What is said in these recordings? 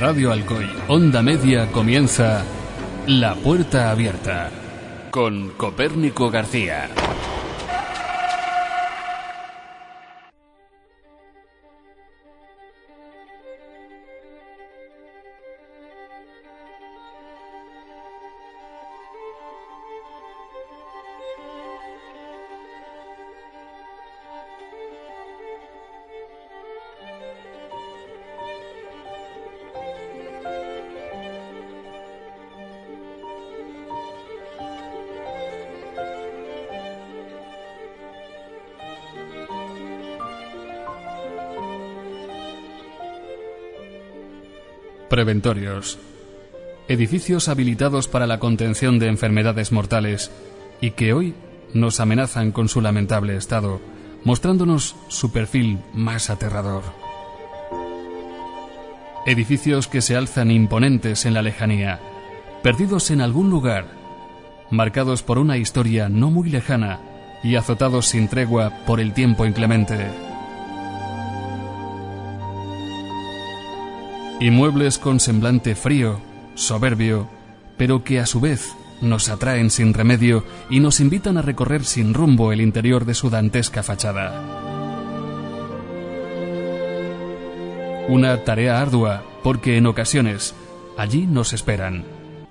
Radio Alcoy, Onda Media comienza La Puerta Abierta con Copérnico García. Preventorios. Edificios habilitados para la contención de enfermedades mortales y que hoy nos amenazan con su lamentable estado, mostrándonos su perfil más aterrador. Edificios que se alzan imponentes en la lejanía, perdidos en algún lugar, marcados por una historia no muy lejana y azotados sin tregua por el tiempo inclemente. Inmuebles con semblante frío, soberbio, pero que a su vez nos atraen sin remedio y nos invitan a recorrer sin rumbo el interior de su dantesca fachada. Una tarea ardua porque en ocasiones allí nos esperan,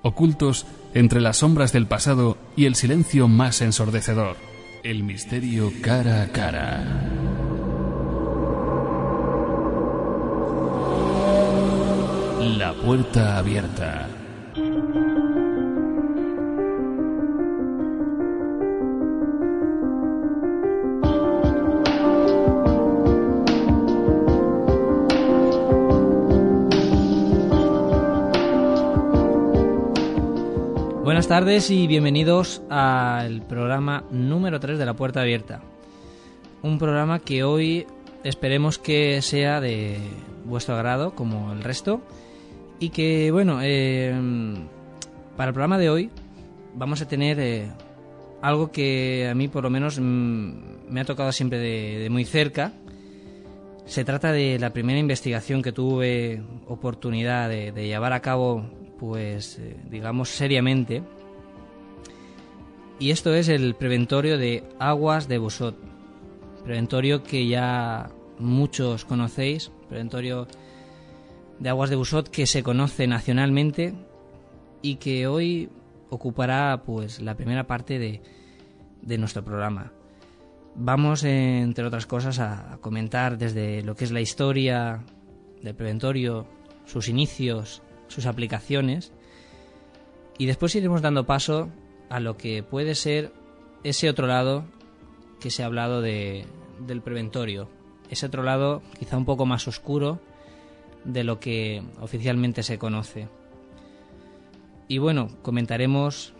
ocultos entre las sombras del pasado y el silencio más ensordecedor, el misterio cara a cara. Puerta abierta. Buenas tardes y bienvenidos al programa número 3 de La Puerta Abierta. Un programa que hoy esperemos que sea de vuestro agrado como el resto y que, bueno, eh, para el programa de hoy vamos a tener eh, algo que a mí por lo menos mm, me ha tocado siempre de, muy cerca. Se trata de la primera investigación que tuve oportunidad de, llevar a cabo, pues, eh, digamos, seriamente. Y esto es el preventorio de aguas de Busot. Preventorio que ya muchos conocéis. Preventorio de aguas de Busot que se conoce nacionalmente y que hoy ocupará pues la primera parte de, de nuestro programa. Vamos, entre otras cosas, a, comentar desde lo que es la historia del preventorio, sus inicios, sus aplicaciones, y después iremos dando paso a lo que puede ser ese otro lado que se ha hablado de, del preventorio, ese otro lado quizá un poco más oscuro, de lo que oficialmente se conoce. Y bueno, comentaremos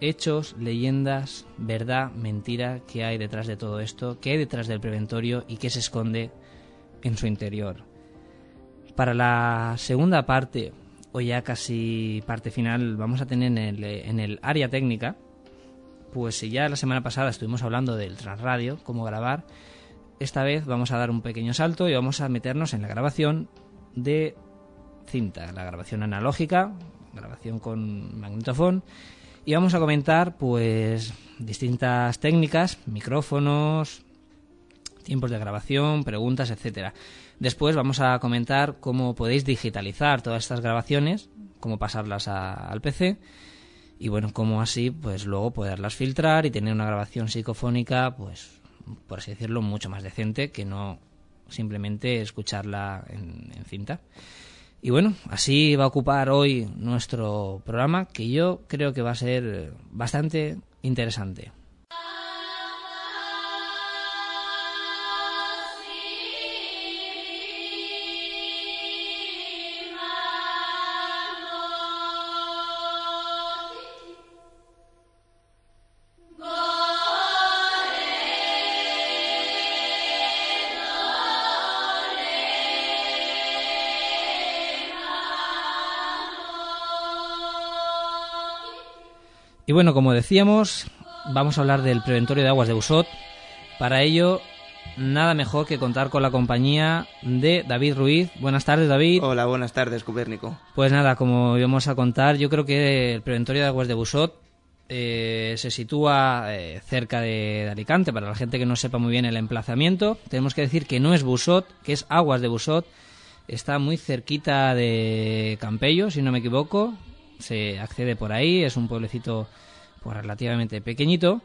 hechos, leyendas, verdad, mentira, que hay detrás de todo esto, qué hay detrás del preventorio y qué se esconde en su interior. Para la segunda parte, o ya casi parte final, vamos a tener en el, en el área técnica, pues si ya la semana pasada estuvimos hablando del transradio, cómo grabar, esta vez vamos a dar un pequeño salto y vamos a meternos en la grabación de cinta, la grabación analógica, grabación con magnetofón y vamos a comentar pues distintas técnicas, micrófonos, tiempos de grabación, preguntas, etcétera. Después vamos a comentar cómo podéis digitalizar todas estas grabaciones, cómo pasarlas al PC y bueno, cómo así pues luego poderlas filtrar y tener una grabación psicofónica pues por así decirlo mucho más decente que no simplemente escucharla en, cinta. Y bueno, así va a ocupar hoy nuestro programa, que yo creo que va a ser bastante interesante. Y bueno, como decíamos, vamos a hablar del preventorio de aguas de Usot. Para ello nada mejor que contar con la compañía de David Ruiz. Buenas tardes, David. Hola, buenas tardes, Copérnico. Pues nada, como íbamos a contar, yo creo que el preventorio de aguas de Busot eh, se sitúa eh, cerca de, Alicante. Para la gente que no sepa muy bien el emplazamiento, tenemos que decir que no es Busot, que es Aguas de Busot. Está muy cerquita de Campello, si no me equivoco. Se accede por ahí, es un pueblecito pues, relativamente pequeñito.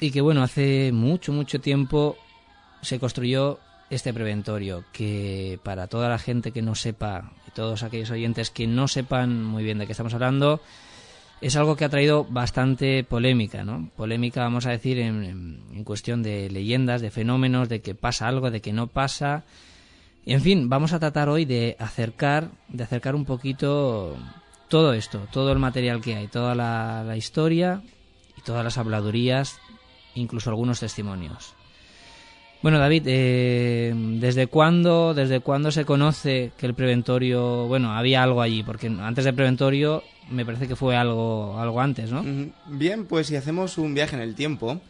Y que bueno, hace mucho, mucho tiempo se construyó este preventorio, que para toda la gente que no sepa, y todos aquellos oyentes que no sepan muy bien de qué estamos hablando, es algo que ha traído bastante polémica, ¿no? Polémica, vamos a decir, en, en, cuestión de leyendas, de fenómenos, de que pasa algo, de que no pasa. Y en fin, vamos a tratar hoy de acercar, de acercar un poquito todo esto, todo el material que hay, toda la, historia y todas las habladurías, incluso algunos testimonios. Bueno, David, eh, ¿desde cuándo, desde cuándo se conoce que el preventorio, bueno, había algo allí? Porque antes del preventorio me parece que fue algo, algo antes, ¿no? Bien, pues si hacemos un viaje en el tiempo,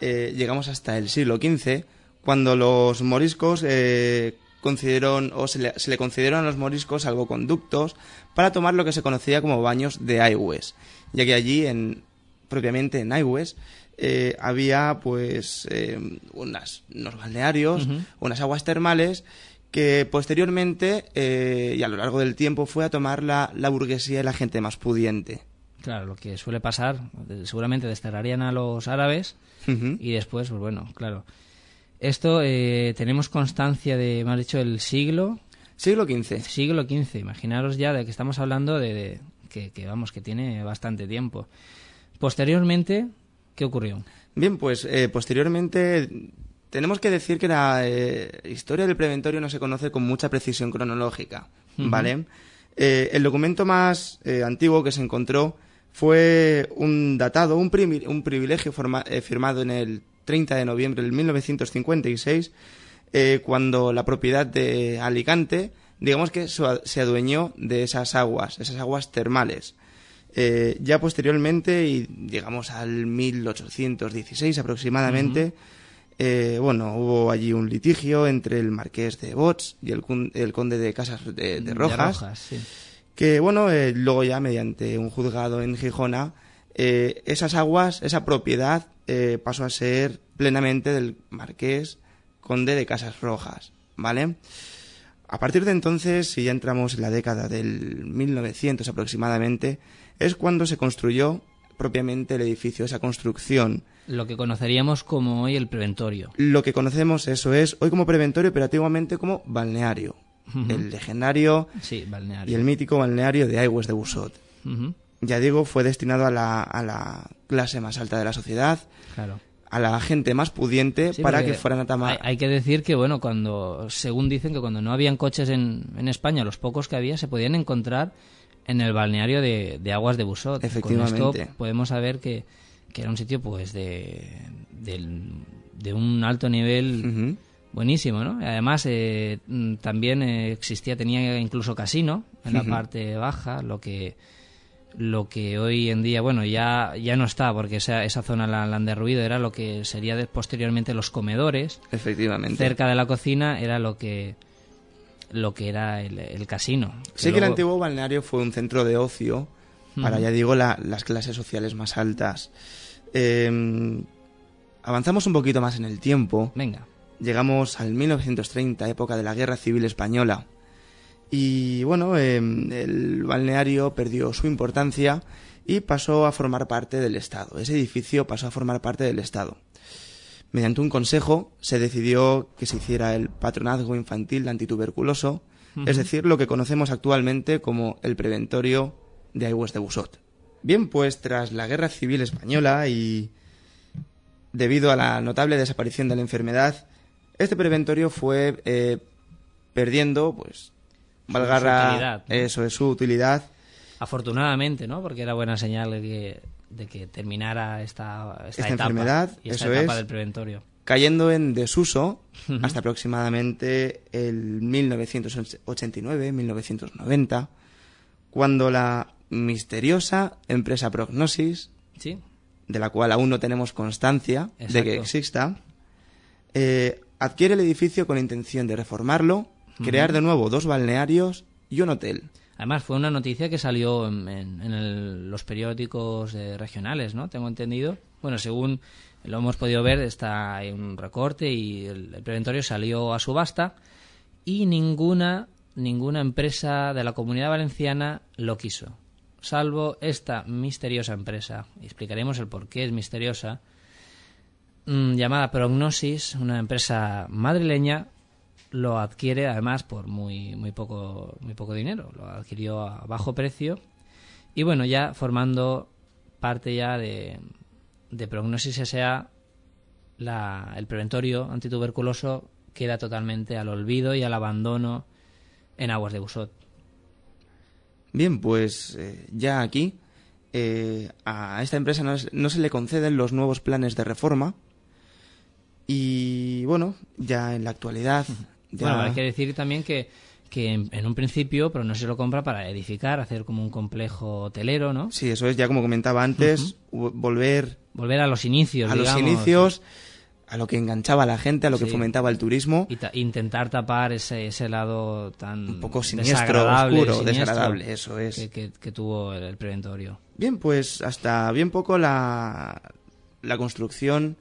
eh, llegamos hasta el siglo XV, cuando los moriscos eh, concedieron, o se le, se le, concedieron a los moriscos salvoconductos para tomar lo que se conocía como baños de Aigües, ya que allí, en, propiamente en Aigües, eh, había pues eh, unas, unos balnearios, unas aguas termales que posteriormente eh, y a lo largo del tiempo fue a tomar la, la, burguesía y la gente más pudiente. Claro, lo que suele pasar, seguramente desterrarían a los árabes y después, pues bueno, claro. Esto tenemos constancia de, me has dicho, el siglo... Siglo XV. Siglo XV, imaginaros ya de que estamos hablando de, de que, que, vamos, que tiene bastante tiempo. Posteriormente, ¿Qué ocurrió? Bien, pues eh, posteriormente tenemos que decir que la eh, historia del preventorio no se conoce con mucha precisión cronológica, ¿vale? Eh, el documento más antiguo que se encontró fue un datado, un, un privilegio firmado en el 30 de noviembre del 1956, cuando la propiedad de Alicante, digamos que se adueñó de esas aguas, esas aguas termales. Eh, ya posteriormente, y digamos al 1816 aproximadamente, eh, bueno, hubo allí un litigio entre el marqués de Bots y el, conde de Casas de, Rojas, que bueno, eh, luego ya mediante un juzgado en Gijona, esas aguas, esa propiedad pasó a ser plenamente del marqués conde de Casas Rojas, ¿vale? A partir de entonces, si ya entramos en la década del 1900 aproximadamente, es cuando se construyó propiamente el edificio, esa construcción. Lo que conoceríamos como hoy el preventorio. Lo que conocemos, eso es, hoy como preventorio, pero antiguamente como balneario. El legendario sí, balneario. y el mítico balneario de Aigües de Busot. Ya digo, fue destinado a la, a la clase más alta de la sociedad. Claro a la gente más pudiente para que fueran a tomar. Hay, que decir que, bueno, cuando, según dicen que cuando no habían coches en, en España, los pocos que había se podían encontrar en el balneario de, Aguas de Busot. Efectivamente. Con esto podemos saber que, era un sitio pues de, de, un alto nivel buenísimo, ¿no? Además eh, mm, también existía, tenía incluso casino en la parte baja, lo que lo que hoy en día, bueno, ya, ya no está, porque esa, esa zona la, han derruido, era lo que sería posteriormente los comedores. Efectivamente. Cerca de la cocina era lo que lo que era el, casino. Sí que, el antiguo balneario fue un centro de ocio para, ya digo, las clases sociales más altas. Em, avanzamos un poquito más en el tiempo. Venga. Llegamos al 1930, época de la Guerra Civil Española. Y bueno, em, el balneario perdió su importancia y pasó a formar parte del Estado. Ese edificio pasó a formar parte del Estado mediante un consejo se decidió que se hiciera el patronazgo infantil antituberculoso, es decir, lo que conocemos actualmente como el preventorio de Aigües de Busot. Bien, pues tras la Guerra Civil Española y debido a la notable desaparición de la enfermedad, este preventorio fue eh, perdiendo, pues, valga eso es su utilidad. Afortunadamente, ¿no? Porque era buena señal de que de que terminara esta, esta, enfermedad y esta etapa del preventorio. Cayendo en desuso hasta aproximadamente el 1989-1990, cuando la misteriosa empresa Prognosis, ¿Sí? de la cual aún no tenemos constancia de que exista, eh, adquiere el edificio con intención de reformarlo, crear de nuevo dos balnearios y un hotel. Además, fue una noticia que salió en, los periódicos eh, regionales, ¿no? Tengo entendido. Bueno, según lo hemos podido ver, está en un recorte y el, preventorio salió a subasta y ninguna, ninguna empresa de la comunidad valenciana lo quiso, salvo esta misteriosa empresa. Y explicaremos el por qué es misteriosa. Mm, llamada Prognosis, una empresa madrileña lo adquiere además por muy, muy, poco, muy poco dinero, lo adquirió a bajo precio y bueno, ya formando parte ya de, de Prognosis S.A., la, el preventorio antituberculoso queda totalmente al olvido y al abandono en aguas de Busot. Bien, pues eh, ya aquí eh, a esta empresa no, no, se le conceden los nuevos planes de reforma y bueno, ya en la actualidad bueno, hay que decir también que, que en, un principio, pero no se lo compra para edificar, hacer como un complejo hotelero, ¿no? Sí, eso es, ya como comentaba antes, volver... Volver a los inicios, A los inicios, a lo que enganchaba a la gente, a lo que fomentaba el turismo. Y intentar tapar ese, ese lado tan... Un poco siniestro, oscuro, desagradable, eso es. Que, tuvo el, preventorio. Bien, pues hasta bien poco la, la construcción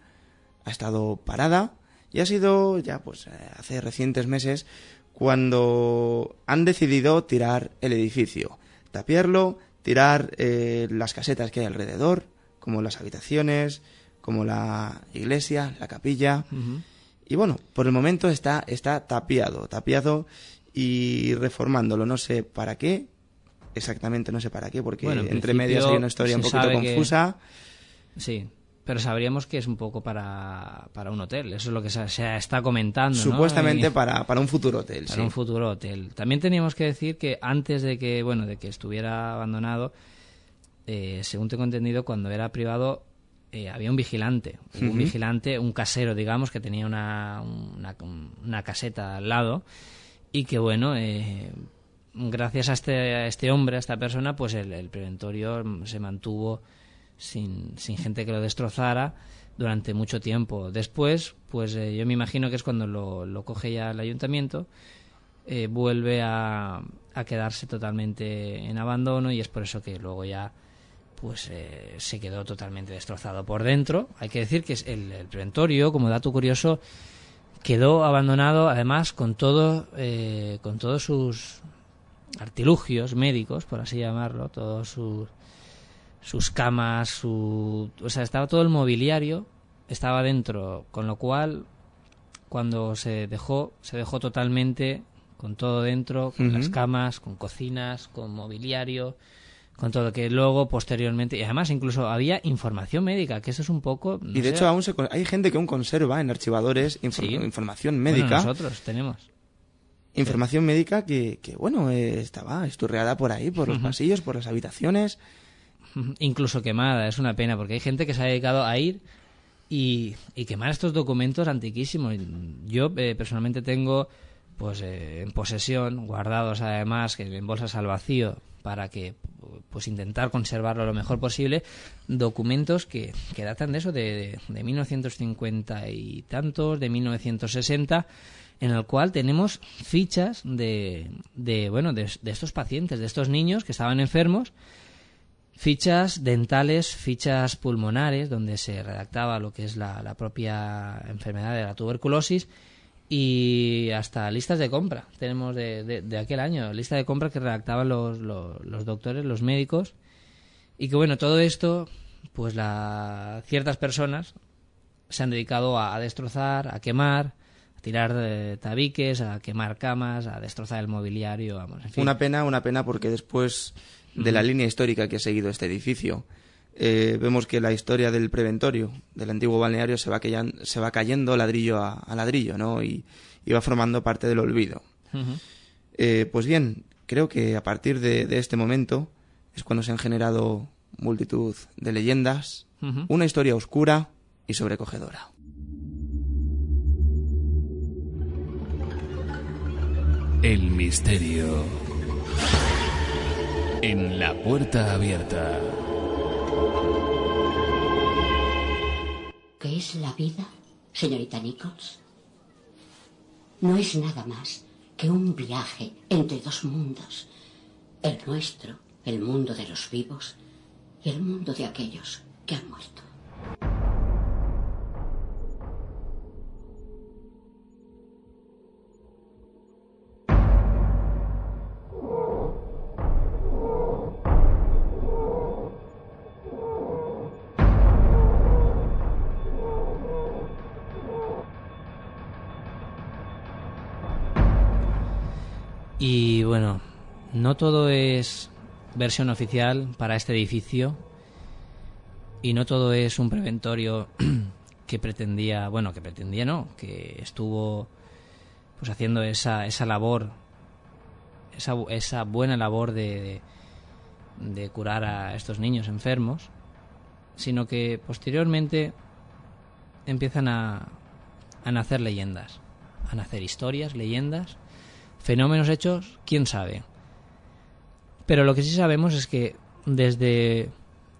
ha estado parada y ha sido ya pues eh, hace recientes meses cuando han decidido tirar el edificio, tapiarlo, tirar eh, las casetas que hay alrededor, como las habitaciones, como la iglesia, la capilla. Y bueno, por el momento está, está tapiado, tapiado y reformándolo. No sé para qué, exactamente no sé para qué, porque entre medias hay una historia un poquito confusa. Sí, pero sabríamos que es un poco para, para un hotel. Eso es lo que se, está comentando. Supuestamente para, para un futuro hotel. Para un futuro hotel. También teníamos que decir que antes de que, bueno, de que estuviera abandonado, eh, según tengo entendido, cuando era privado eh, había un vigilante. Un vigilante, un casero, digamos, que tenía una, una, caseta al lado y que, bueno, eh, gracias a este, a este hombre, a esta persona, pues el, el preventorio se mantuvo sin, sin gente que lo destrozara durante mucho tiempo. Después, pues eh, yo me imagino que es cuando lo, lo coge ya el ayuntamiento, eh, vuelve a, a, quedarse totalmente en abandono y es por eso que luego ya pues eh, se quedó totalmente destrozado por dentro. Hay que decir que el, el preventorio, como dato curioso, quedó abandonado además con todo con todos sus artilugios médicos, por así llamarlo, todos sus sus camas, su... O sea, estaba todo el mobiliario, estaba dentro, con lo cual, cuando se dejó, se dejó totalmente con todo dentro, con las camas, con cocinas, con mobiliario, con todo que luego posteriormente y además incluso había información médica que eso es un poco y de hecho aún se, hay gente que aún conserva en archivadores información médica. nosotros tenemos. Información médica que, que bueno eh, estaba esturreada por ahí por los pasillos por las habitaciones incluso quemada. Es una pena porque hay gente que se ha dedicado a ir y, quemar estos documentos antiquísimos. Yo eh, personalmente tengo pues eh, en posesión, guardados además en bolsas al vacío para que pues intentar conservarlo lo mejor posible, documentos que, que datan de eso, de, de, 1950 y tantos, de 1960, en el cual tenemos fichas de, de bueno, de, de estos pacientes, de estos niños que estaban enfermos Fichas dentales, fichas pulmonares, donde se redactaba lo que es la, propia enfermedad de la tuberculosis y hasta listas de compra. Tenemos de, de, aquel año, lista de compra que redactaban los, los, doctores, los médicos. Y que bueno, todo esto, pues la, ciertas personas se han dedicado a, destrozar, a quemar, a tirar tabiques, a quemar camas, a destrozar el mobiliario, vamos, en fin. Una pena, una pena porque después de la línea histórica que ha seguido este edificio. Eh, vemos que la historia del preventorio, del antiguo balneario, se va, se va cayendo ladrillo a, ladrillo, ¿no? Y, va formando parte del olvido. Eh, pues bien, creo que a partir de, este momento es cuando se han generado multitud de leyendas, una historia oscura y sobrecogedora. El misterio en la puerta abierta. ¿Qué es la vida, señorita Nichols? no es nada más que un viaje entre dos mundos, el nuestro, el mundo de los vivos, y el mundo de aquellos que han muerto. No todo es versión oficial para este edificio y no todo es un preventorio que pretendía, bueno, que pretendía no, que estuvo pues haciendo esa, esa labor, esa, esa buena labor de, de, curar a estos niños enfermos, sino que posteriormente empiezan a, a nacer leyendas, a nacer historias, leyendas, fenómenos hechos, quién sabe. Pero lo que sí sabemos es que desde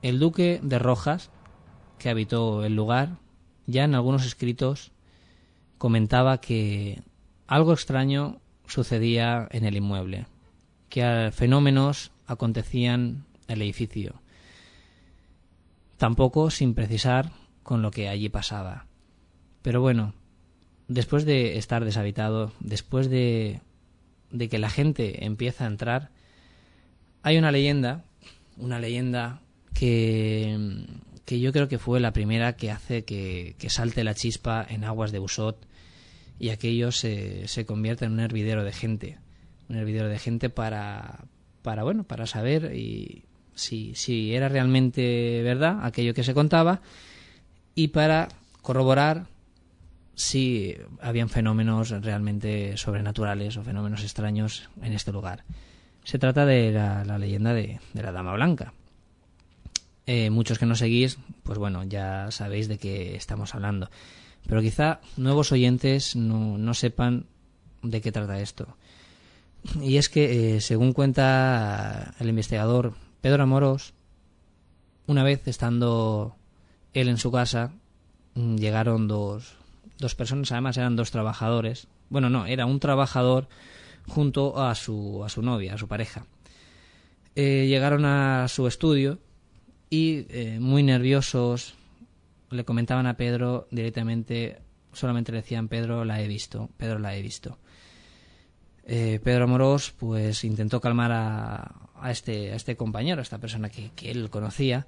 el duque de Rojas, que habitó el lugar, ya en algunos escritos comentaba que algo extraño sucedía en el inmueble, que fenómenos acontecían en el edificio, tampoco sin precisar con lo que allí pasaba. Pero bueno, después de estar deshabitado, después de, de que la gente empieza a entrar, hay una leyenda, una leyenda que, yo creo que fue la primera que hace que, salte la chispa en aguas de Usot y aquello se, se convierte en un hervidero de gente. Un hervidero de gente para, para bueno, para saber y si, si era realmente verdad aquello que se contaba y para corroborar si habían fenómenos realmente sobrenaturales o fenómenos extraños en este lugar. Se trata de la, leyenda de, la Dama Blanca. Eh, muchos que no seguís, pues bueno, ya sabéis de qué estamos hablando. Pero quizá nuevos oyentes no, no sepan de qué trata esto. Y es que, eh, según cuenta el investigador Pedro Amorós, una vez estando él en su casa, mm, llegaron dos, dos personas, además eran dos trabajadores. Bueno, no, era un trabajador junto a su, a su novia, a su pareja. Eh, llegaron a su estudio y eh, muy nerviosos le comentaban a Pedro directamente, solamente le decían Pedro la he visto, Pedro la he visto. Eh, Pedro Amorós pues intentó calmar a, a, este, a este compañero, a esta persona que, que él conocía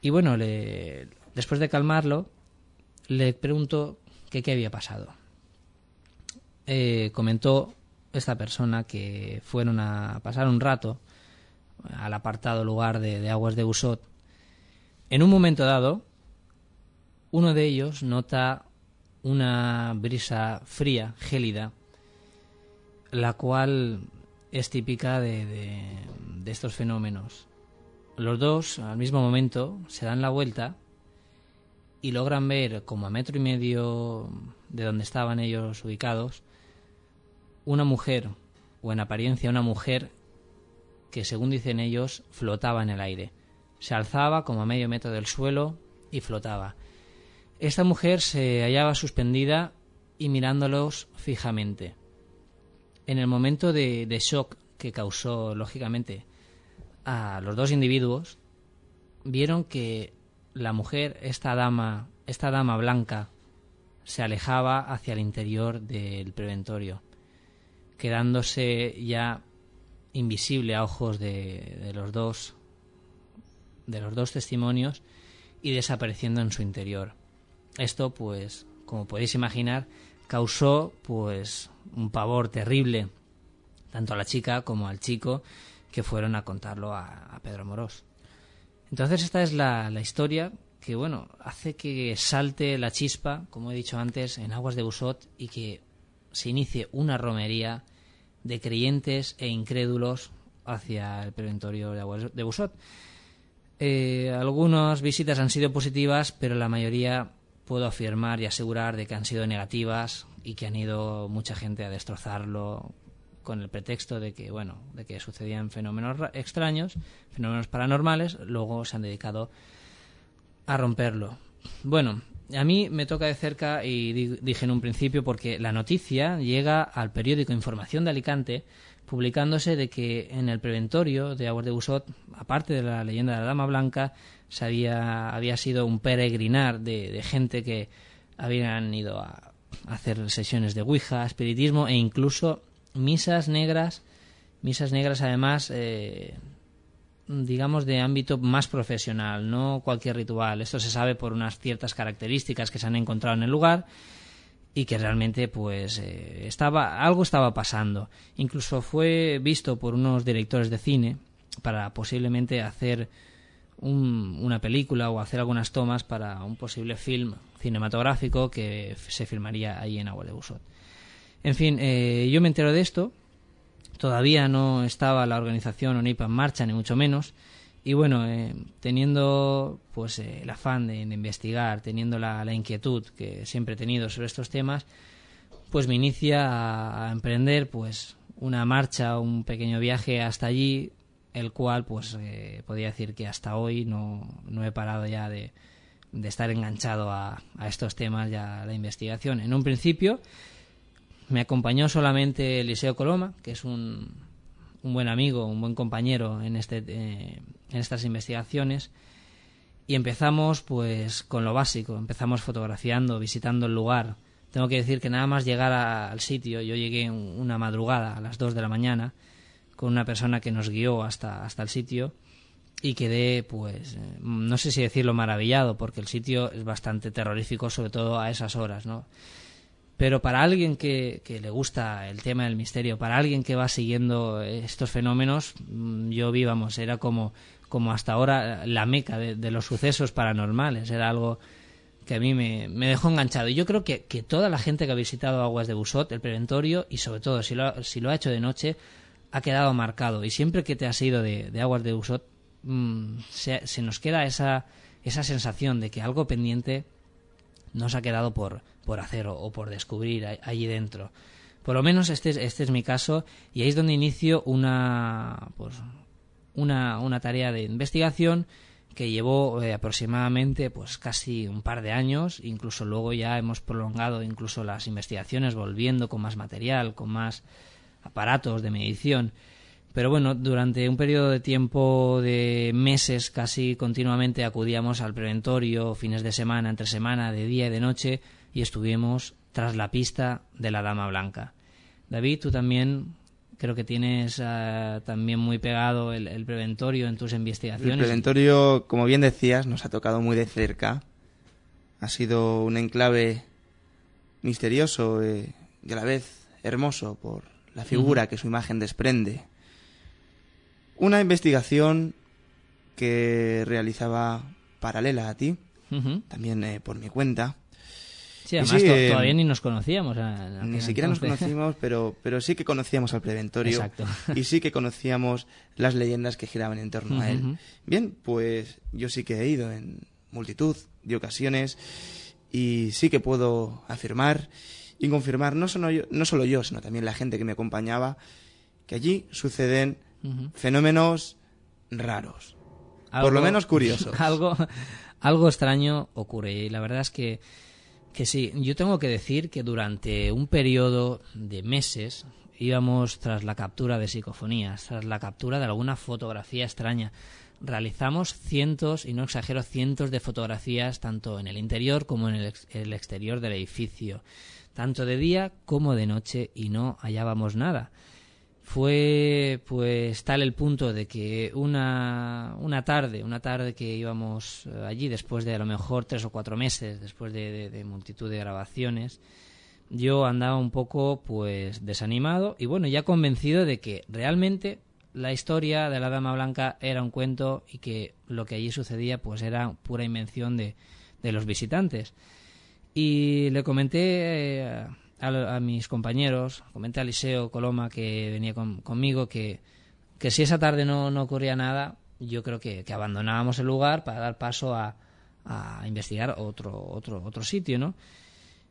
y bueno, le, después de calmarlo le preguntó que qué había pasado. Comentó esta persona que fueron a pasar un rato al apartado lugar de, aguas de Usot. En un momento dado, uno de ellos nota una brisa fría, gélida, la cual es típica de, estos fenómenos. Los dos, al mismo momento, se dan la vuelta y logran ver, como a metro y medio de donde estaban ellos ubicados, una mujer, o en apariencia una mujer, que según dicen ellos, flotaba en el aire. Se alzaba como a medio metro del suelo y flotaba. Esta mujer se hallaba suspendida y mirándolos fijamente. En el momento de, shock que causó, lógicamente, a los dos individuos, vieron que la mujer, esta dama, esta dama blanca, se alejaba hacia el interior del preventorio quedándose ya invisible a ojos de, de, los dos de los dos testimonios y desapareciendo en su interior. Esto, pues, como podéis imaginar, causó pues un pavor terrible tanto a la chica como al chico que fueron a contarlo a, Pedro Morós. Entonces esta es la, historia que bueno hace que salte la chispa, como he dicho antes, en aguas de Busot y que se inicie una romería de creyentes e incrédulos hacia el preventorio de Busot. Eh, algunas visitas han sido positivas, pero la mayoría puedo afirmar y asegurar de que han sido negativas y que han ido mucha gente a destrozarlo con el pretexto de que bueno de que sucedían fenómenos extraños fenómenos paranormales luego se han dedicado a romperlo bueno a mí me toca de cerca y dije en un principio porque la noticia llega al periódico Información de Alicante publicándose de que en el preventorio de Aguas de Busot, aparte de la leyenda de la Dama Blanca, se había, había sido un peregrinar de, gente que habían ido a hacer sesiones de Ouija, espiritismo e incluso misas negras, misas negras además, eh, digamos, de ámbito más profesional, no cualquier ritual. Esto se sabe por unas ciertas características que se han encontrado en el lugar y que realmente pues eh, estaba algo estaba pasando incluso fue visto por unos directores de cine para posiblemente hacer una película o hacer algunas tomas para un posible film cinematográfico que se filmaría ahí en Agua de Busot. En fin, eh, yo me entero de esto. Todavía no estaba la organización ONIPA en marcha, ni mucho menos. Y bueno, eh, teniendo pues eh, el afán de, investigar, teniendo la, inquietud que siempre he tenido sobre estos temas, pues me inicia a, emprender pues una marcha, un pequeño viaje hasta allí, el cual pues eh, podría decir que hasta hoy no, no he parado ya de, de estar enganchado a, a, estos temas, ya a la investigación. En un principio me acompañó solamente Eliseo Coloma, que es un, un buen amigo, un buen compañero en, este, eh, en estas investigaciones. Y empezamos pues con lo básico, empezamos fotografiando, visitando el lugar. Tengo que decir que nada más llegar al sitio, yo llegué una madrugada a las 2 de la mañana con una persona que nos guió hasta, hasta el sitio y quedé pues eh, no sé si decirlo maravillado porque el sitio es bastante terrorífico sobre todo a esas horas, ¿no? Pero para alguien que, le gusta el tema del misterio, para alguien que va siguiendo estos fenómenos, mm, yo vi, vamos, era como, como hasta ahora la meca de, los sucesos paranormales. Era algo que a mí me, dejó enganchado. Y yo creo que, que, toda la gente que ha visitado Aguas de Busot, el preventorio, y sobre todo si lo, si lo ha hecho de noche, ha quedado marcado. Y siempre que te has ido de, Aguas de Busot, mm, se, se, nos queda esa, esa sensación de que algo pendiente nos ha quedado por, por hacer o, por descubrir allí dentro. Por lo menos este es, este es mi caso y ahí es donde inicio una, pues, una, una tarea de investigación que llevó eh, aproximadamente pues casi un par de años, incluso luego ya hemos prolongado incluso las investigaciones volviendo con más material, con más aparatos de medición. Pero bueno, durante un periodo de tiempo de meses casi continuamente acudíamos al preventorio, fines de semana, entre semana, de día y de noche, y estuvimos tras la pista de la Dama Blanca. David, tú también creo que tienes ah, también muy pegado el, preventorio en tus investigaciones. El preventorio, como bien decías, nos ha tocado muy de cerca. Ha sido un enclave misterioso eh, y a la vez hermoso por la figura que su imagen desprende. Una investigación que realizaba paralela a ti, también eh, por mi cuenta, Sí, además todavía ni nos conocíamos. ni siquiera nos conocimos, pero, pero sí que conocíamos al preventorio. Exacto. Y sí que conocíamos las leyendas que giraban en torno a él. Bien, pues yo sí que he ido en multitud de ocasiones y sí que puedo afirmar y confirmar, no solo yo, no solo yo sino también la gente que me acompañaba, que allí suceden fenómenos raros. por lo menos curiosos. algo, algo extraño ocurre y la verdad es que que sí, yo tengo que decir que durante un periodo de meses íbamos tras la captura de psicofonías, tras la captura de alguna fotografía extraña. Realizamos cientos, y no exagero, cientos de fotografías tanto en el interior como en el, el exterior del edificio, tanto de día como de noche, y no hallábamos nada fue pues tal el punto de que una, una tarde, una tarde que íbamos eh, allí después de a lo mejor tres o cuatro meses, después de, multitud de grabaciones, yo andaba un poco pues desanimado y bueno, ya convencido de que realmente la historia de la Dama Blanca era un cuento y que lo que allí sucedía pues era pura invención de, de los visitantes. Y le comenté a, mis compañeros, comenté a Eliseo Coloma que venía conmigo que, que si esa tarde no, no ocurría nada, yo creo que, que, abandonábamos el lugar para dar paso a, a investigar otro, otro, otro sitio, ¿no?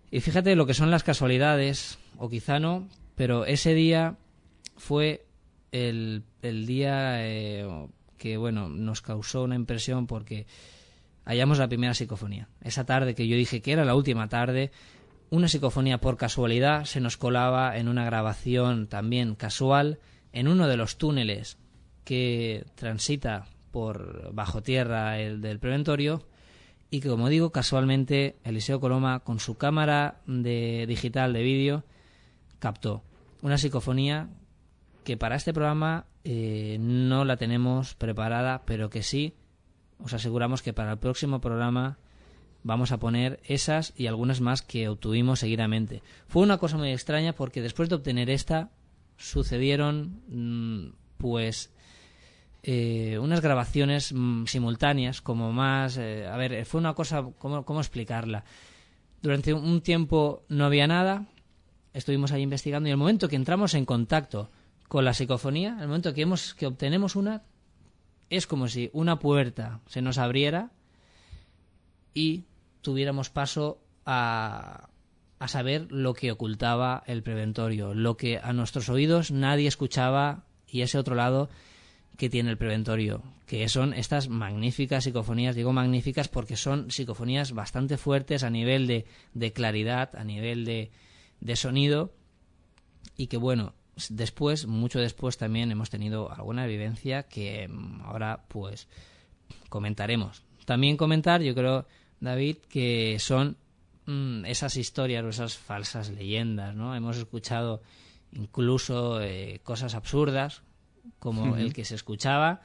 Y fíjate lo que son las casualidades, o quizá no, pero ese día fue el, el día eh, que, bueno, nos causó una impresión porque hallamos la primera psicofonía. Esa tarde que yo dije que era la última tarde, una psicofonía por casualidad se nos colaba en una grabación también casual en uno de los túneles que transita por bajo tierra el del preventorio y que como digo casualmente Eliseo Coloma con su cámara de digital de vídeo captó. Una psicofonía que para este programa eh, no la tenemos preparada pero que sí os aseguramos que para el próximo programa vamos a poner esas y algunas más que obtuvimos seguidamente. Fue una cosa muy extraña porque después de obtener esta sucedieron mm, pues eh, unas grabaciones mm, simultáneas como más eh, a ver fue una cosa ¿cómo, cómo explicarla durante un tiempo no había nada estuvimos ahí investigando y el momento que entramos en contacto con la psicofonía el momento que hemos que obtenemos una es como si una puerta se nos abriera y tuviéramos paso a, a saber lo que ocultaba el preventorio, lo que a nuestros oídos nadie escuchaba y ese otro lado que tiene el preventorio, que son estas magníficas psicofonías, digo magníficas porque son psicofonías bastante fuertes a nivel de, de claridad, a nivel de, de sonido y que bueno, después, mucho después también hemos tenido alguna vivencia que ahora pues comentaremos. También comentar, yo creo, David, que son mm, esas historias o esas falsas leyendas, ¿no? Hemos escuchado incluso eh, cosas absurdas, como el que se escuchaba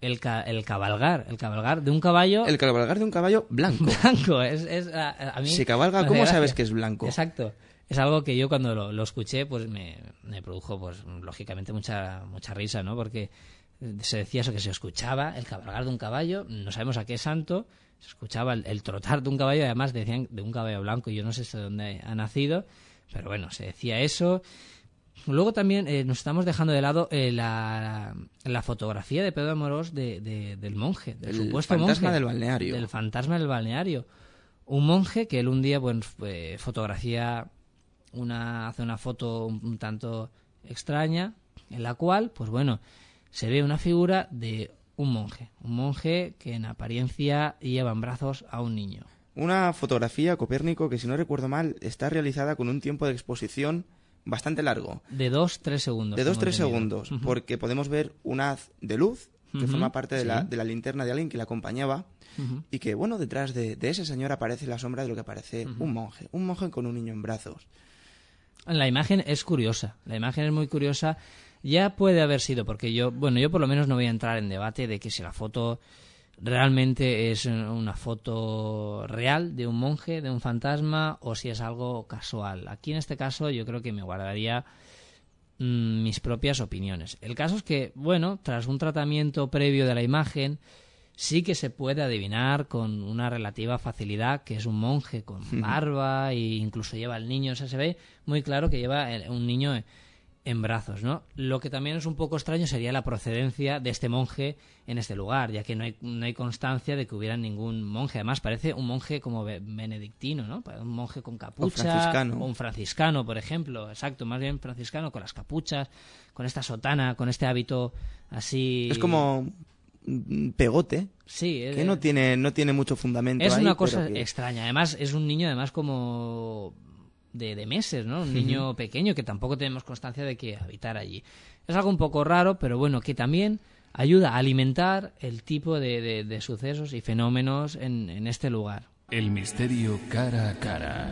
el, el, cabalgar, el cabalgar de un caballo. El cabalgar de un caballo blanco. Blanco, es, es a, mí. Si cabalga, ¿cómo sabes que es blanco? Exacto es algo que yo cuando lo, escuché pues me, produjo pues lógicamente mucha mucha risa no porque se decía eso que se escuchaba el cabalgar de un caballo no sabemos a qué santo se escuchaba el, trotar de un caballo además decían de un caballo blanco yo no sé de dónde ha nacido pero bueno se decía eso. Luego también eh, nos estamos dejando de lado eh, la, la, fotografía de Pedro Amorós de, del monje del el supuesto fantasma monje. del balneario. Del fantasma del balneario. Un monje que él un día bueno, pues, fotografía una, hace una foto un, tanto extraña en la cual, pues bueno, se ve una figura de un monje, un monje que en apariencia lleva en brazos a un niño. Una fotografía Copérnico que, si no recuerdo mal, está realizada con un tiempo de exposición bastante largo. De dos, tres segundos. De dos, tres segundos, porque podemos ver un haz de luz que forma parte de, la, de, la, linterna de alguien que la acompañaba y que, bueno, detrás de, de, ese señor aparece la sombra de lo que parece un monje, un monje con un niño en brazos. La imagen es curiosa, la imagen es muy curiosa. Ya puede haber sido, porque yo, bueno, yo por lo menos no voy a entrar en debate de que si la foto realmente es una foto real de un monje, de un fantasma, o si es algo casual. Aquí en este caso yo creo que me guardaría mm, mis propias opiniones. El caso es que, bueno, tras un tratamiento previo de la imagen, sí que se puede adivinar con una relativa facilidad que es un monje con barba e incluso lleva al niño, o sea, se ve muy claro que lleva un niño en brazos, ¿no? Lo que también es un poco extraño sería la procedencia de este monje en este lugar, ya que no hay, no hay constancia de que hubiera ningún monje. Además, parece un monje como benedictino, ¿no? Un monje con capucha. O franciscano. un franciscano, por ejemplo. Exacto, más bien franciscano, con las capuchas, con esta sotana, con este hábito así... Es como pegote sí que no tiene no tiene mucho fundamento es una cosa extraña además es un niño además como de, meses no un niño pequeño que tampoco tenemos constancia de que habitara allí. Es algo un poco raro pero bueno que también ayuda a alimentar el tipo de, sucesos y fenómenos en, en este lugar. El misterio cara a cara.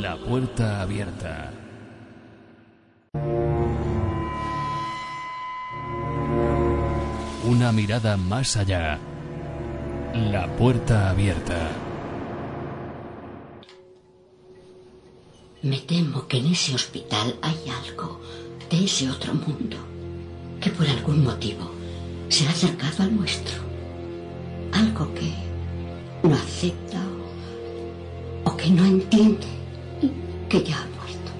La puerta abierta. Una mirada más allá. La puerta abierta. Me temo que en ese hospital hay algo de ese otro mundo que por algún motivo se ha acercado al nuestro. Algo que no acepta o, que no entiende que ya ha muerto.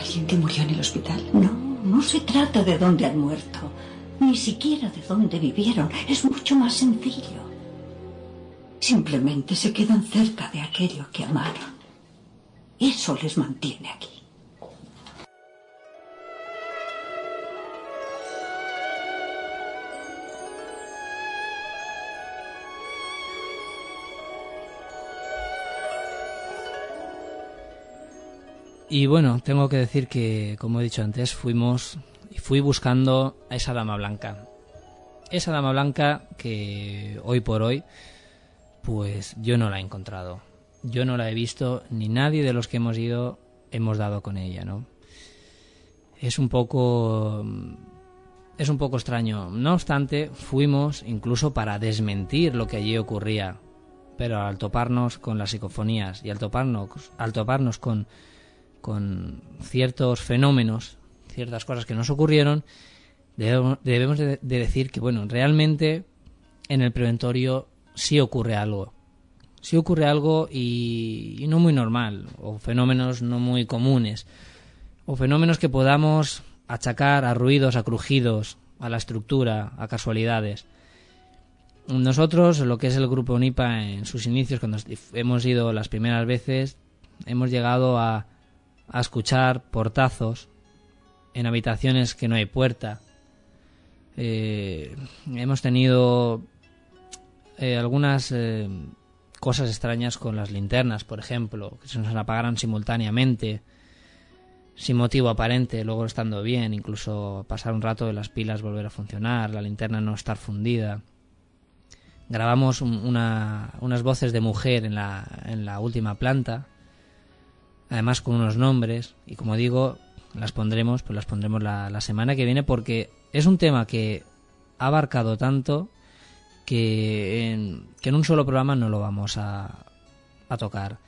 ¿Alguien que murió en el hospital? No, no se trata de dónde han muerto, ni siquiera de dónde vivieron. Es mucho más sencillo. Simplemente se quedan cerca de aquello que amaron. Eso les mantiene aquí. Y bueno, tengo que decir que, como he dicho antes, fuimos fui buscando a esa dama blanca. Esa dama blanca que hoy por hoy, pues yo no la he encontrado. Yo no la he visto, ni nadie de los que hemos ido hemos dado con ella, ¿no? Es un poco es un poco extraño. No obstante, fuimos incluso para desmentir lo que allí ocurría. Pero al toparnos con las psicofonías y al toparnos, al toparnos con, con ciertos fenómenos, ciertas cosas que nos ocurrieron, debemos, de, decir que, bueno, realmente en el preventorio sí ocurre algo. Sí ocurre algo y no muy normal, o fenómenos no muy comunes, o fenómenos que podamos achacar a ruidos, a crujidos, a la estructura, a casualidades. Nosotros, lo que es el grupo UNIPA en sus inicios, cuando hemos ido las primeras veces, hemos llegado a, a escuchar portazos en habitaciones que no hay puerta. Eh, hemos tenido eh, algunas eh, cosas extrañas con las linternas, por ejemplo, que se nos apagaran simultáneamente sin motivo aparente, luego estando bien, incluso pasar un rato de las pilas volver a funcionar, la linterna no estar fundida. Grabamos una, unas voces de mujer en la, en la última planta, además con unos nombres, y como digo, las pondremos, pues las pondremos la, semana que viene porque es un tema que ha abarcado tanto que en, que en un solo programa no lo vamos a, a tocar.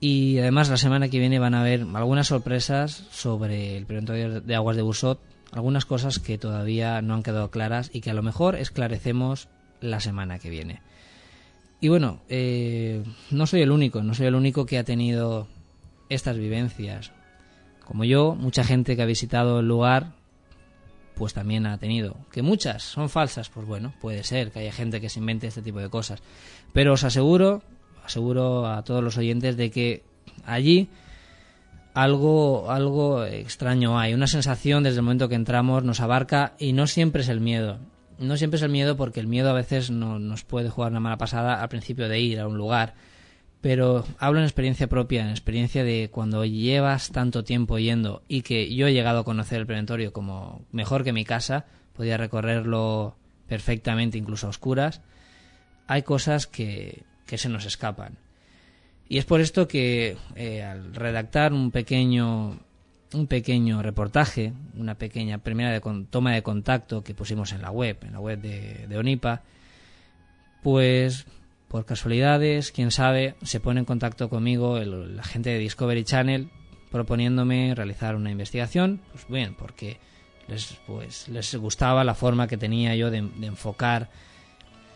Y además la semana que viene van a haber algunas sorpresas sobre el preventorio de aguas de Busot, algunas cosas que todavía no han quedado claras y que a lo mejor esclarecemos la semana que viene. Y bueno, eh, no soy el único, no soy el único que ha tenido estas vivencias. Como yo, mucha gente que ha visitado el lugar, pues también ha tenido. Que muchas son falsas, pues bueno, puede ser que haya gente que se invente este tipo de cosas. Pero os aseguro aseguro a todos los oyentes de que allí algo, algo extraño hay, una sensación desde el momento que entramos nos abarca y no siempre es el miedo. No siempre es el miedo porque el miedo a veces no, nos puede jugar una mala pasada al principio de ir a un lugar. Pero hablo en experiencia propia, en experiencia de cuando llevas tanto tiempo yendo y que yo he llegado a conocer el preventorio como mejor que mi casa, podía recorrerlo perfectamente, incluso a oscuras. Hay cosas que, que se nos escapan. Y es por esto que eh, al redactar un pequeño un pequeño reportaje, una pequeña primera de toma de contacto que pusimos en la web, en la web de Onipa, pues por casualidades, quién sabe, se pone en contacto conmigo el, la gente de Discovery Channel proponiéndome realizar una investigación, pues bien, porque les, pues, les gustaba la forma que tenía yo de, enfocar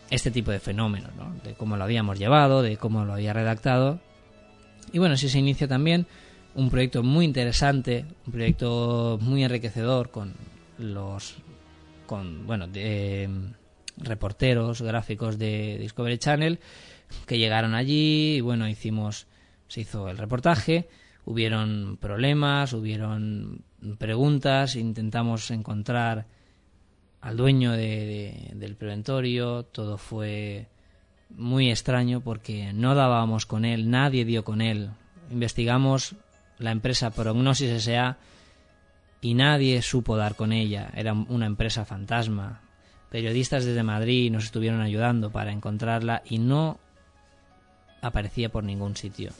este tipo de fenómenos, ¿no? de cómo lo habíamos llevado, de cómo lo había redactado. Y bueno, así se inicia también un proyecto muy interesante, un proyecto muy enriquecedor con los con bueno, de, reporteros gráficos de Discovery Channel que llegaron allí y bueno, hicimos se hizo el reportaje, hubieron problemas, hubieron preguntas, intentamos encontrar al dueño de, del preventorio, todo fue muy extraño porque no dábamos con él, nadie dio con él. Investigamos la empresa Prognosis S.A. y nadie supo dar con ella. Era una empresa fantasma. Periodistas desde Madrid nos estuvieron ayudando para encontrarla y no aparecía por ningún sitio.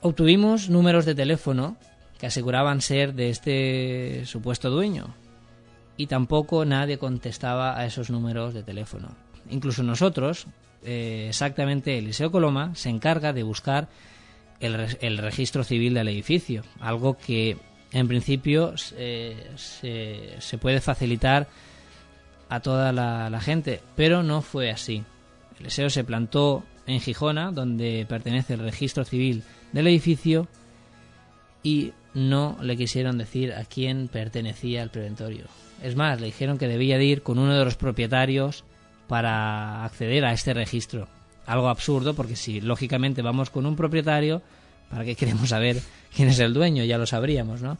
Obtuvimos números de teléfono que aseguraban ser de este supuesto dueño, y tampoco nadie contestaba a esos números de teléfono. Incluso nosotros, eh, exactamente Eliseo Coloma, se encarga de buscar el, registro civil del edificio, algo que en principio eh, se, puede facilitar a toda la, gente, pero no fue así. Eliseo se plantó en Gijona, donde pertenece el registro civil del edificio, y no le quisieron decir a quién pertenecía el preventorio. Es más, le dijeron que debía de ir con uno de los propietarios para acceder a este registro. Algo absurdo porque si lógicamente vamos con un propietario, ¿para qué queremos saber quién es el dueño? Ya lo sabríamos, ¿no?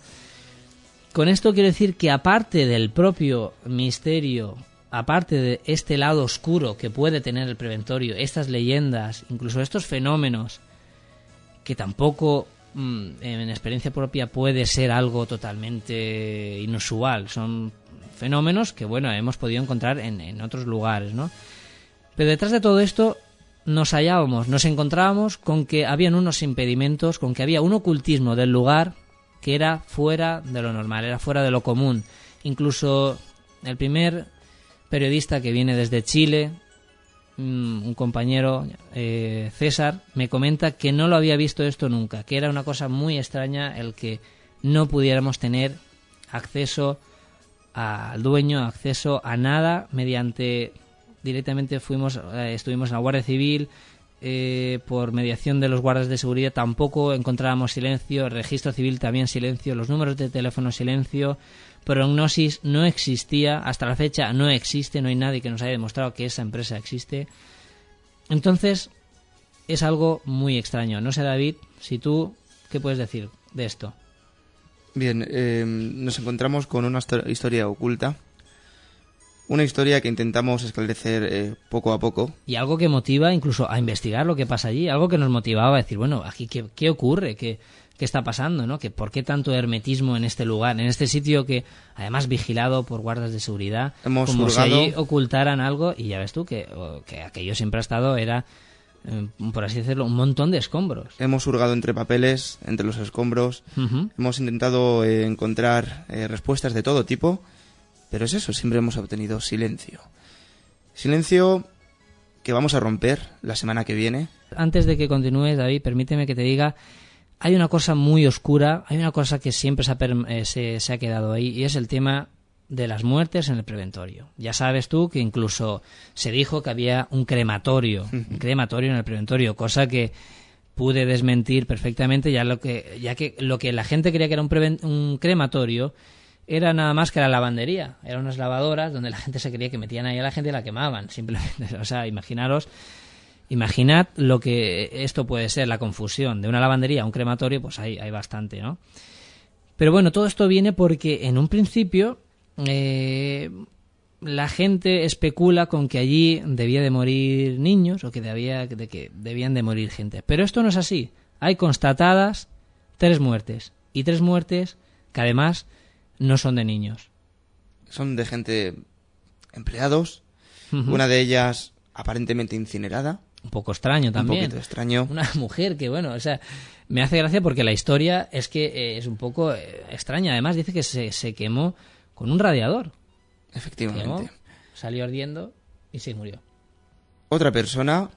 Con esto quiero decir que aparte del propio misterio, aparte de este lado oscuro que puede tener el preventorio, estas leyendas, incluso estos fenómenos que tampoco mm, en experiencia propia puede ser algo totalmente inusual. Son fenómenos que, bueno, hemos podido encontrar en, en otros lugares, ¿no? Pero detrás de todo esto nos hallábamos, nos encontrábamos con que habían unos impedimentos, con que había un ocultismo del lugar que era fuera de lo normal, era fuera de lo común. Incluso el primer periodista que viene desde Chile, mm, un compañero, eh, César, me comenta que no lo había visto esto nunca, que era una cosa muy extraña el que no pudiéramos tener acceso al dueño, acceso a nada mediante directamente fuimos eh, estuvimos en la Guardia Civil eh, por mediación de los guardas de seguridad tampoco encontrábamos silencio, registro civil también silencio, los números de teléfono silencio, prognosis no existía, hasta la fecha no existe, no hay nadie que nos haya demostrado que esa empresa existe. Entonces, es algo muy extraño. No sé, David, si tú, ¿qué puedes decir de esto? Bien, eh, nos encontramos con una histo- historia oculta. Una historia que intentamos esclarecer eh, poco a poco. Y algo que motiva incluso a investigar lo que pasa allí, algo que nos motivaba a decir, bueno, aquí qué, qué ocurre, ¿Qué, qué está pasando, ¿no? Que por qué tanto hermetismo en este lugar, en este sitio que además vigilado por guardas de seguridad, Hemos como si allí ocultaran algo y ya ves tú que, que aquello siempre ha estado era eh, por así decirlo, un montón de escombros. Hemos hurgado entre papeles, entre los escombros. Hemos intentado eh, encontrar eh, respuestas de todo tipo. Pero es eso, siempre hemos obtenido silencio. Silencio que vamos a romper la semana que viene. Antes de que continúes, David, permíteme que te diga, hay una cosa muy oscura, hay una cosa que siempre se ha, eh, se- se ha quedado ahí, y es el tema de las muertes en el preventorio. Ya sabes tú que incluso se dijo que había un crematorio, un crematorio en el preventorio, cosa que pude desmentir perfectamente, ya lo que, ya que lo que la gente creía que era un, preven- un crematorio era nada más que la lavandería, eran unas lavadoras donde la gente se creía que metían ahí a la gente y la quemaban, simplemente, o sea, imaginaros Imaginad lo que esto puede ser, la confusión de una lavandería a un crematorio, pues hay, hay bastante, ¿no? Pero bueno, todo esto viene porque en un principio eh, la gente especula con que allí debía de morir niños o que, debía, de que debían de morir gente. Pero esto no es así. Hay constatadas tres muertes. Y tres muertes que además no son de niños. Son de gente empleados. Una de ellas aparentemente incinerada. Un poco extraño también. Un poquito extraño. una mujer que bueno o sea me hace gracia porque la historia es que eh, es un poco eh, extraña además dice que se, se quemó con un radiador Efectivamente. quemó, salió ardiendo y se murió Otra persona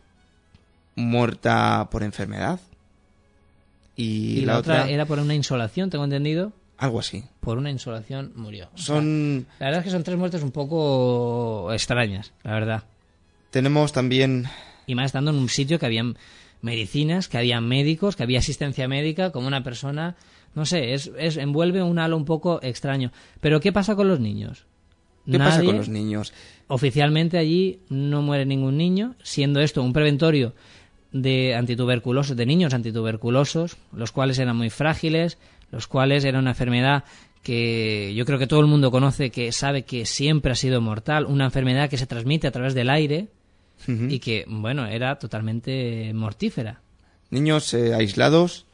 muerta por enfermedad. Y, y, la, otra, era por una insolación tengo entendido algo así. por una insolación murió O sea, Son la verdad es que son tres muertes un poco extrañas la verdad tenemos también y más estando en un sitio que habían medicinas, que había médicos, que había asistencia médica, como una persona, no sé, es, es envuelve un halo un poco extraño. Pero ¿qué pasa con los niños? ¿Qué pasa con los niños? Oficialmente allí no muere ningún niño, siendo esto un preventorio de antituberculosos, de niños antituberculosos, los cuales eran muy frágiles, los cuales era una enfermedad que yo creo que todo el mundo conoce, que sabe que siempre ha sido mortal, una enfermedad que se transmite a través del aire y que, bueno, era totalmente mortífera. Niños eh, aislados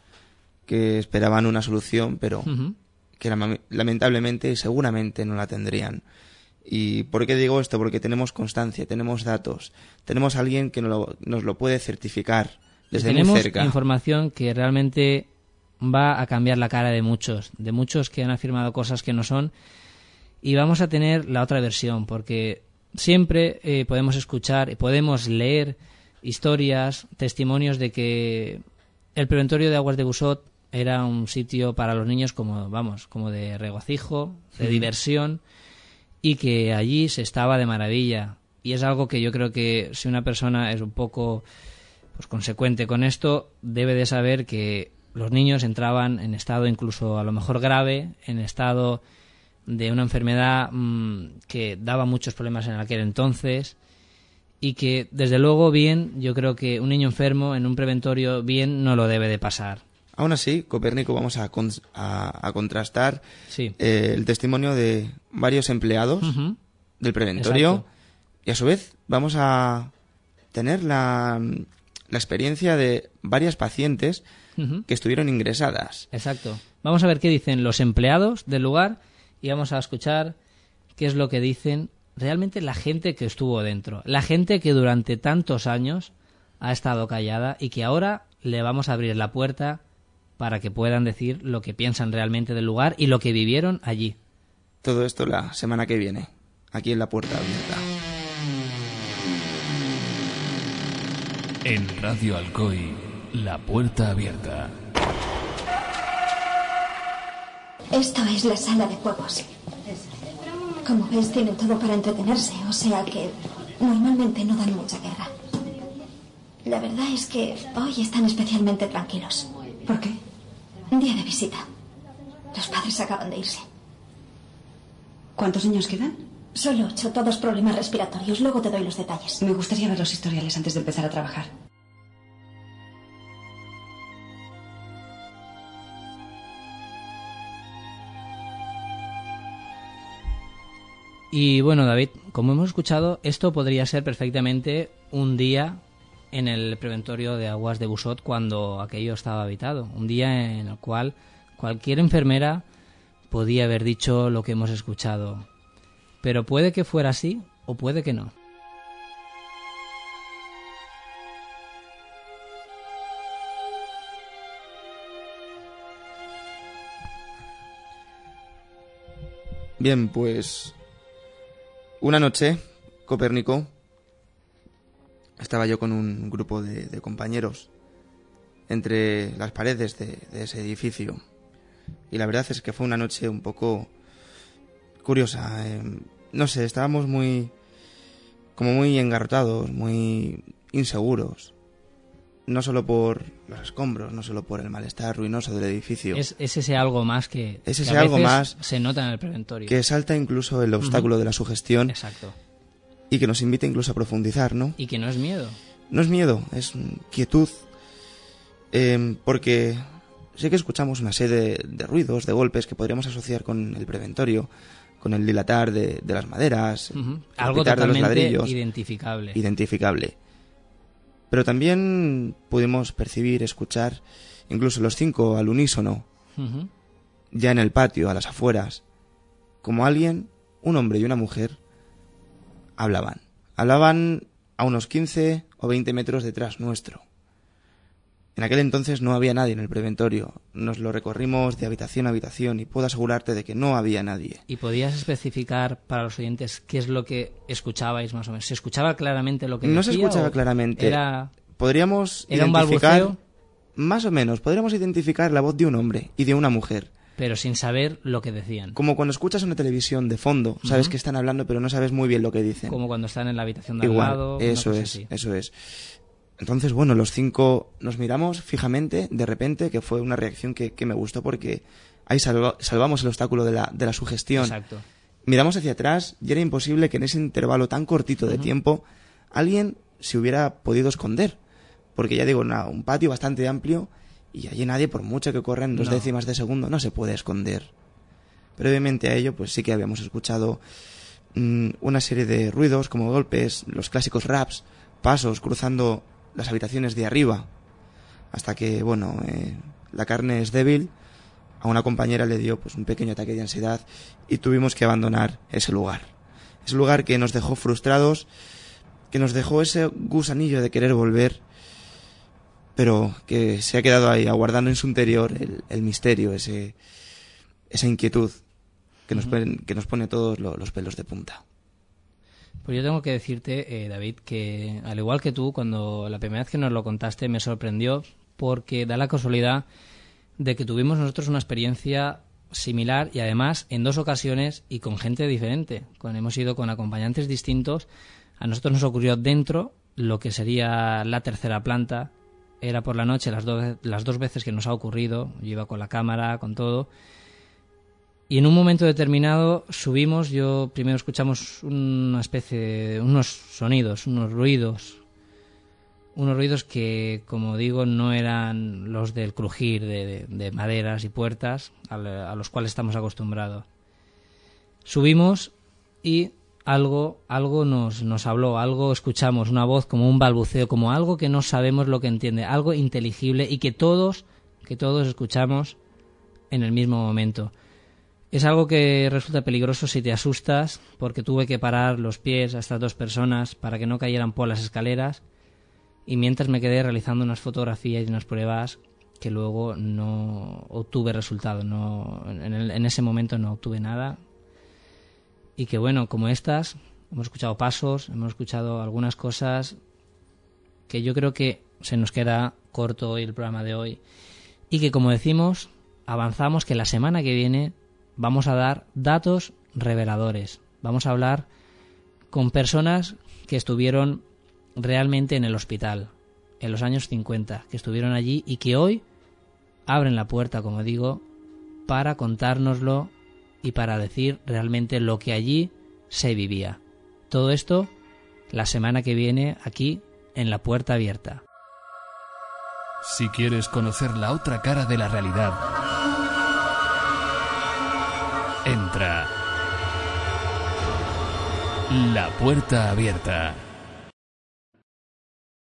que esperaban una solución, pero que lama- lamentablemente y seguramente no la tendrían. ¿Y por qué digo esto? Porque tenemos constancia, tenemos datos, tenemos alguien que nos lo, nos lo puede certificar Y desde tenemos muy cerca. información que realmente va a cambiar la cara de muchos, de muchos que han afirmado cosas que no son. Y vamos a tener la otra versión, porque siempre eh, podemos escuchar y podemos leer historias, testimonios de que el preventorio de aguas de Busot era un sitio para los niños como, vamos, como de regocijo, de diversión, y que allí se estaba de maravilla. Y es algo que yo creo que si una persona es un poco pues consecuente con esto, debe de saber que los niños entraban en estado incluso a lo mejor grave, en estado de una enfermedad mm, que daba muchos problemas en aquel entonces y que desde luego bien, yo creo que un niño enfermo en un preventorio bien no lo debe de pasar. Aún así, Copérnico, vamos a, con- a- a contrastar Sí. eh, el testimonio de varios empleados del preventorio Exacto. y a su vez vamos a tener la, la experiencia de varias pacientes Que estuvieron ingresadas. Exacto. Vamos a ver qué dicen los empleados del lugar y vamos a escuchar qué es lo que dicen realmente la gente que estuvo dentro. La gente que durante tantos años ha estado callada y que ahora le vamos a abrir la puerta para que puedan decir lo que piensan realmente del lugar y lo que vivieron allí. Todo esto la semana que viene, aquí en la puerta abierta. En Radio Alcoy, La Puerta Abierta. Esto es la sala de juegos. Como ves, tienen todo para entretenerse, o sea que normalmente no dan mucha guerra. La verdad es que hoy están especialmente tranquilos. ¿Por qué? Día de visita. Los padres acaban de irse. ¿Cuántos niños quedan? Solo ocho, todos problemas respiratorios. Luego te doy los detalles. Me gustaría ver los historiales antes de empezar a trabajar. Y bueno, David, como hemos escuchado, esto podría ser perfectamente un día en el preventorio de aguas de Busot cuando aquello estaba habitado. Un día en el cual cualquier enfermera podía haber dicho lo que hemos escuchado. Pero puede que fuera así o puede que no. Bien, pues una noche, Copérnico, estaba yo con un grupo de, compañeros entre las paredes de, de ese edificio. Y la verdad es que fue una noche un poco curiosa. eh, no sé, estábamos muy... como muy engarrotados, muy inseguros. No solo por los escombros, no solo por el malestar ruinoso del edificio. Es, es ese algo más que, Es que ese a algo veces más se nota en el preventorio. que salta incluso el obstáculo de la sugestión Exacto. y que nos invita incluso a profundizar, ¿no? Y que no es miedo. No es miedo, es quietud, eh, porque sí que escuchamos una serie de, de ruidos, de golpes que podríamos asociar con el preventorio, con el dilatar de, de las maderas, el Ujú. Algo crepitar de los totalmente ladrillos, identificable. identificable. Pero también pudimos percibir, escuchar, incluso los cinco al unísono, ya en el patio, a las afueras, como alguien, un hombre y una mujer, hablaban. Hablaban a unos 15 o 20 metros detrás nuestro. En aquel entonces no había nadie en el preventorio. Nos lo recorrimos de habitación a habitación y puedo asegurarte de que no había nadie. ¿Y podías especificar para los oyentes qué es lo que escuchabais más o menos? ¿Se escuchaba claramente lo que No se escuchaba claramente. Era... Podríamos ¿Era un identificar, más o menos, podríamos identificar la voz de un hombre y de una mujer. Pero sin saber lo que decían. Como cuando escuchas una televisión de fondo, sabes que están hablando pero no sabes muy bien lo que dicen. Como cuando están en la habitación de al Igual, lado. una eso es, así. eso es. Entonces, bueno, los cinco nos miramos fijamente, de repente, que fue una reacción que, que me gustó porque ahí salva- salvamos el obstáculo de la, de la sugestión. Exacto. Miramos hacia atrás y era imposible que en ese intervalo tan cortito de tiempo alguien se hubiera podido esconder. Porque ya digo, una- un patio bastante amplio y allí nadie, por mucho que corran dos No. décimas de segundo, no se puede esconder. Previamente a ello, pues sí que habíamos escuchado mm, una serie de ruidos como golpes, los clásicos raps, pasos cruzando las habitaciones de arriba, hasta que, bueno, eh, la carne es débil, a una compañera le dio pues un pequeño ataque de ansiedad y tuvimos que abandonar ese lugar. Ese lugar que nos dejó frustrados, que nos dejó ese gusanillo de querer volver, pero que se ha quedado ahí aguardando en su interior el, el misterio, ese, esa inquietud que nos, pone, que nos pone todos lo- los pelos de punta. Pues yo tengo que decirte, eh, David, que al igual que tú, cuando la primera vez que nos lo contaste me sorprendió porque da la casualidad de que tuvimos nosotros una experiencia similar y además en dos ocasiones y con gente diferente. Hemos ido con acompañantes distintos. A nosotros nos ocurrió dentro lo que sería la tercera planta. Era por la noche las, do- las dos veces que nos ha ocurrido. Yo iba con la cámara, con todo. Y en un momento determinado subimos, yo primero escuchamos una especie de unos sonidos, unos ruidos, unos ruidos que, como digo, no eran los del crujir de, de- de maderas y puertas al- a, los cuales estamos acostumbrados. Subimos y algo, algo nos, nos habló, algo escuchamos, una voz como un balbuceo, como algo que no sabemos lo que entiende, algo inteligible y que todos que todos escuchamos en el mismo momento. Es algo que resulta peligroso si te asustas, porque tuve que parar los pies a estas dos personas para que no cayeran por las escaleras, y mientras me quedé realizando unas fotografías y unas pruebas que luego no obtuve resultado, no, en, en ese momento no obtuve nada, y que bueno, como estas, hemos escuchado pasos, hemos escuchado algunas cosas que yo creo que se nos queda corto hoy el programa de hoy, y que como decimos, avanzamos que la semana que viene vamos a dar datos reveladores. Vamos a hablar con personas que estuvieron realmente en el hospital en los años 50, que estuvieron allí y que hoy abren la puerta, como digo, para contárnoslo y para decir realmente lo que allí se vivía. Todo esto la semana que viene aquí en la puerta abierta. Si quieres conocer la otra cara de la realidad, entra. La puerta abierta.